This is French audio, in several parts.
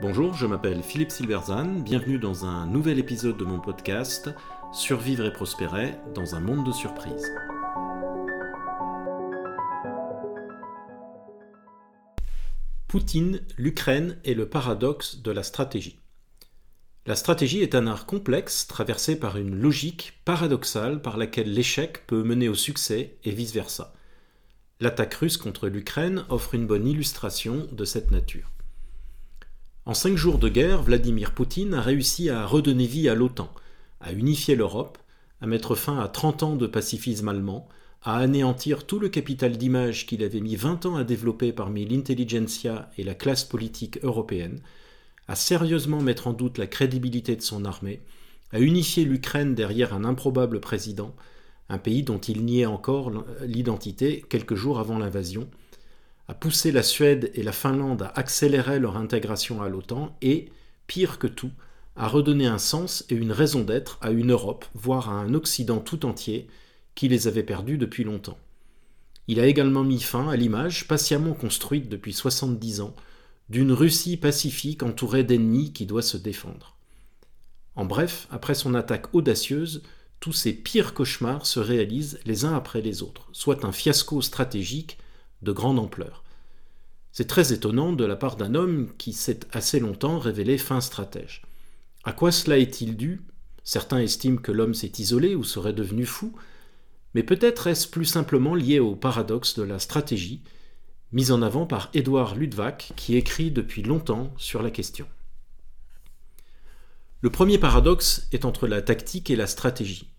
Bonjour, je m'appelle Philippe Silverzan, bienvenue dans un nouvel épisode de mon podcast Survivre et prospérer dans un monde de surprises. Poutine, l'Ukraine et le paradoxe de la stratégie. La stratégie est un art complexe traversé par une logique paradoxale par laquelle l'échec peut mener au succès et vice-versa. L'attaque russe contre l'Ukraine offre une bonne illustration de cette nature. En cinq jours de guerre, Vladimir Poutine a réussi à redonner vie à l'OTAN, à unifier l'Europe, à mettre fin à 30 ans de pacifisme allemand, à anéantir tout le capital d'image qu'il avait mis 20 ans à développer parmi l'intelligentsia et la classe politique européenne, à sérieusement mettre en doute la crédibilité de son armée, à unifier l'Ukraine derrière un improbable président, un pays dont il niait encore l'identité quelques jours avant l'invasion, a poussé la Suède et la Finlande à accélérer leur intégration à l'OTAN et, pire que tout, a redonné un sens et une raison d'être à une Europe, voire à un Occident tout entier, qui les avait perdus depuis longtemps. Il a également mis fin à l'image, patiemment construite depuis 70 ans, d'une Russie pacifique entourée d'ennemis qui doit se défendre. En bref, après son attaque audacieuse, tous ces pires cauchemars se réalisent les uns après les autres, soit un fiasco stratégique de grande ampleur. C'est très étonnant de la part d'un homme qui s'est assez longtemps révélé fin stratège. À quoi cela est-il dû? Certains estiment que l'homme s'est isolé ou serait devenu fou, mais peut-être est-ce plus simplement lié au paradoxe de la stratégie, mis en avant par Édouard Ludwig, qui écrit depuis longtemps sur la question. Le premier paradoxe est entre la tactique et la stratégie.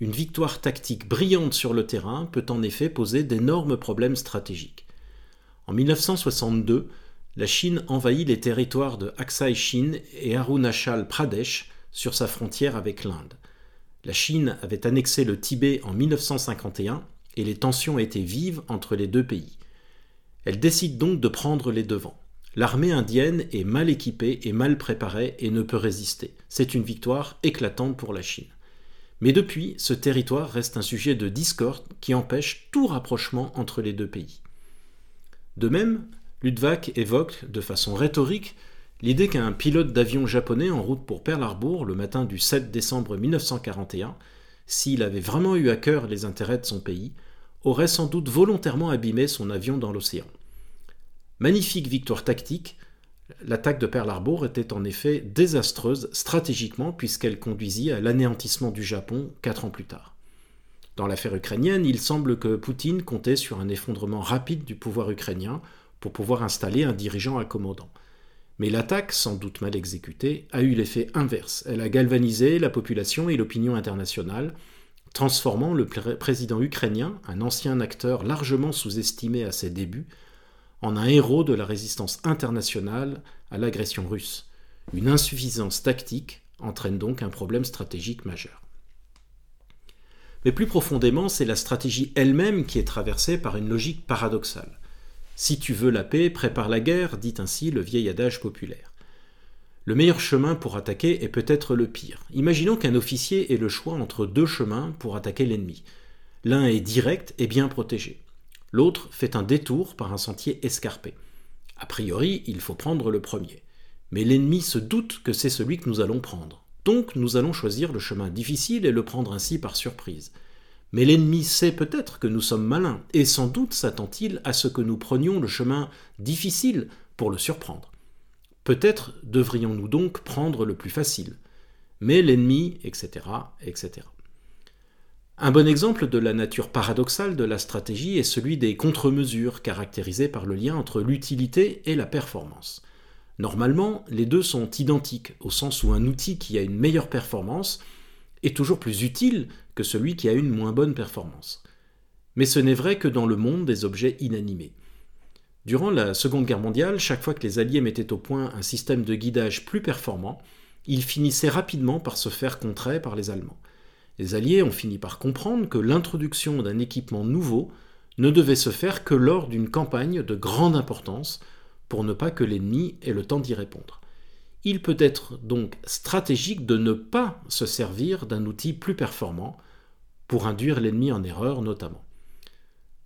Une victoire tactique brillante sur le terrain peut en effet poser d'énormes problèmes stratégiques. En 1962, la Chine envahit les territoires de Aksai Chin et Arunachal Pradesh sur sa frontière avec l'Inde. La Chine avait annexé le Tibet en 1951 et les tensions étaient vives entre les deux pays. Elle décide donc de prendre les devants. L'armée indienne est mal équipée et mal préparée et ne peut résister. C'est une victoire éclatante pour la Chine. Mais depuis, ce territoire reste un sujet de discorde qui empêche tout rapprochement entre les deux pays. De même, Ludwig évoque de façon rhétorique l'idée qu'un pilote d'avion japonais en route pour Pearl Harbor le matin du 7 décembre 1941, s'il avait vraiment eu à cœur les intérêts de son pays, aurait sans doute volontairement abîmé son avion dans l'océan. Magnifique victoire tactique, L'attaque de Pearl Harbor était en effet désastreuse stratégiquement puisqu'elle conduisit à l'anéantissement du Japon quatre ans plus tard. Dans l'affaire ukrainienne, il semble que Poutine comptait sur un effondrement rapide du pouvoir ukrainien pour pouvoir installer un dirigeant accommodant. Mais l'attaque, sans doute mal exécutée, a eu l'effet inverse. Elle a galvanisé la population et l'opinion internationale, transformant le président ukrainien, un ancien acteur largement sous-estimé à ses débuts, en un héros de la résistance internationale à l'agression russe. Une insuffisance tactique entraîne donc un problème stratégique majeur. Mais plus profondément, c'est la stratégie elle-même qui est traversée par une logique paradoxale. Si tu veux la paix, prépare la guerre, dit ainsi le vieil adage populaire. Le meilleur chemin pour attaquer est peut-être le pire. Imaginons qu'un officier ait le choix entre deux chemins pour attaquer l'ennemi. L'un est direct et bien protégé. L'autre fait un détour par un sentier escarpé. A priori, il faut prendre le premier. Mais l'ennemi se doute que c'est celui que nous allons prendre. Donc nous allons choisir le chemin difficile et le prendre ainsi par surprise. Mais l'ennemi sait peut-être que nous sommes malins, et sans doute s'attend-il à ce que nous prenions le chemin difficile pour le surprendre. Peut-être devrions-nous donc prendre le plus facile. Mais l'ennemi, etc., etc. Un bon exemple de la nature paradoxale de la stratégie est celui des contre-mesures caractérisées par le lien entre l'utilité et la performance. Normalement, les deux sont identiques, au sens où un outil qui a une meilleure performance est toujours plus utile que celui qui a une moins bonne performance. Mais ce n'est vrai que dans le monde des objets inanimés. Durant la Seconde Guerre mondiale, chaque fois que les Alliés mettaient au point un système de guidage plus performant, ils finissaient rapidement par se faire contrer par les Allemands. Les Alliés ont fini par comprendre que l'introduction d'un équipement nouveau ne devait se faire que lors d'une campagne de grande importance pour ne pas que l'ennemi ait le temps d'y répondre. Il peut être donc stratégique de ne pas se servir d'un outil plus performant pour induire l'ennemi en erreur notamment.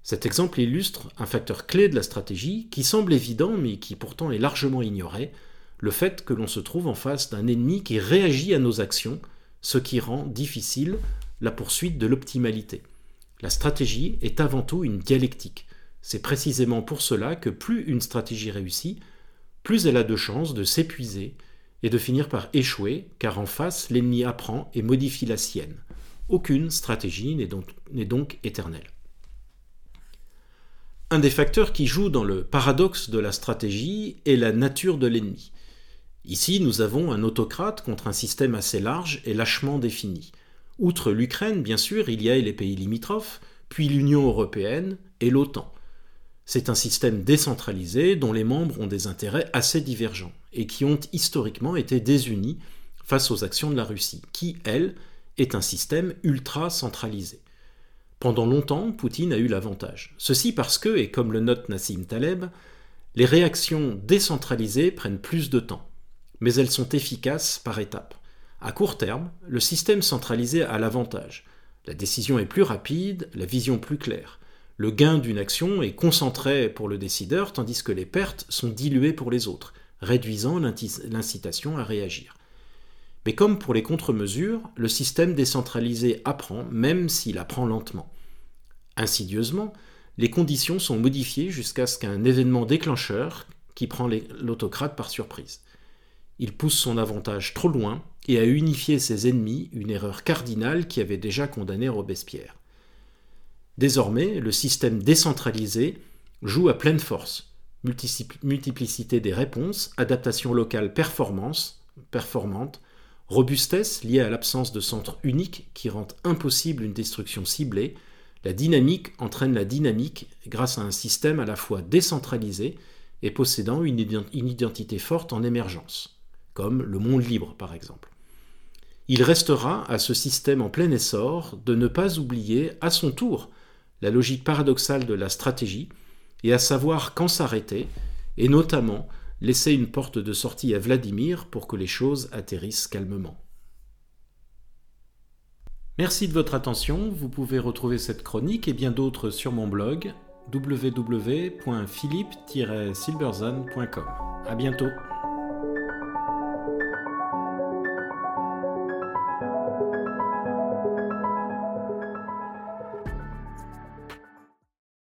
Cet exemple illustre un facteur clé de la stratégie qui semble évident mais qui pourtant est largement ignoré, le fait que l'on se trouve en face d'un ennemi qui réagit à nos actions, ce qui rend difficile la poursuite de l'optimalité. La stratégie est avant tout une dialectique. C'est précisément pour cela que plus une stratégie réussit, plus elle a de chances de s'épuiser et de finir par échouer, car en face, l'ennemi apprend et modifie la sienne. Aucune stratégie n'est donc, éternelle. Un des facteurs qui joue dans le paradoxe de la stratégie est la nature de l'ennemi. Ici, nous avons un autocrate contre un système assez large et lâchement défini. Outre l'Ukraine, bien sûr, il y a les pays limitrophes, puis l'Union européenne et l'OTAN. C'est un système décentralisé dont les membres ont des intérêts assez divergents et qui ont historiquement été désunis face aux actions de la Russie, qui, elle, est un système ultra centralisé. Pendant longtemps, Poutine a eu l'avantage. Ceci parce que, et comme le note Nassim Taleb, les réactions décentralisées prennent plus de temps mais elles sont efficaces par étapes. À court terme, le système centralisé a l'avantage. La décision est plus rapide, la vision plus claire. Le gain d'une action est concentré pour le décideur, tandis que les pertes sont diluées pour les autres, réduisant l'incitation à réagir. Mais comme pour les contre-mesures, le système décentralisé apprend, même s'il apprend lentement. Insidieusement, les conditions sont modifiées jusqu'à ce qu'un événement déclencheur qui prend l'autocrate par surprise. Il pousse son avantage trop loin et a unifié ses ennemis, une erreur cardinale qui avait déjà condamné Robespierre. Désormais, le système décentralisé joue à pleine force. Multiplicité des réponses, adaptation locale performance, performante, robustesse liée à l'absence de centre unique qui rend impossible une destruction ciblée, la dynamique entraîne la dynamique grâce à un système à la fois décentralisé et possédant une identité forte en émergence comme le monde libre par exemple. Il restera à ce système en plein essor de ne pas oublier à son tour la logique paradoxale de la stratégie et à savoir quand s'arrêter, et notamment laisser une porte de sortie à Vladimir pour que les choses atterrissent calmement. Merci de votre attention, vous pouvez retrouver cette chronique et bien d'autres sur mon blog www.philippe-silberzan.com. À bientôt.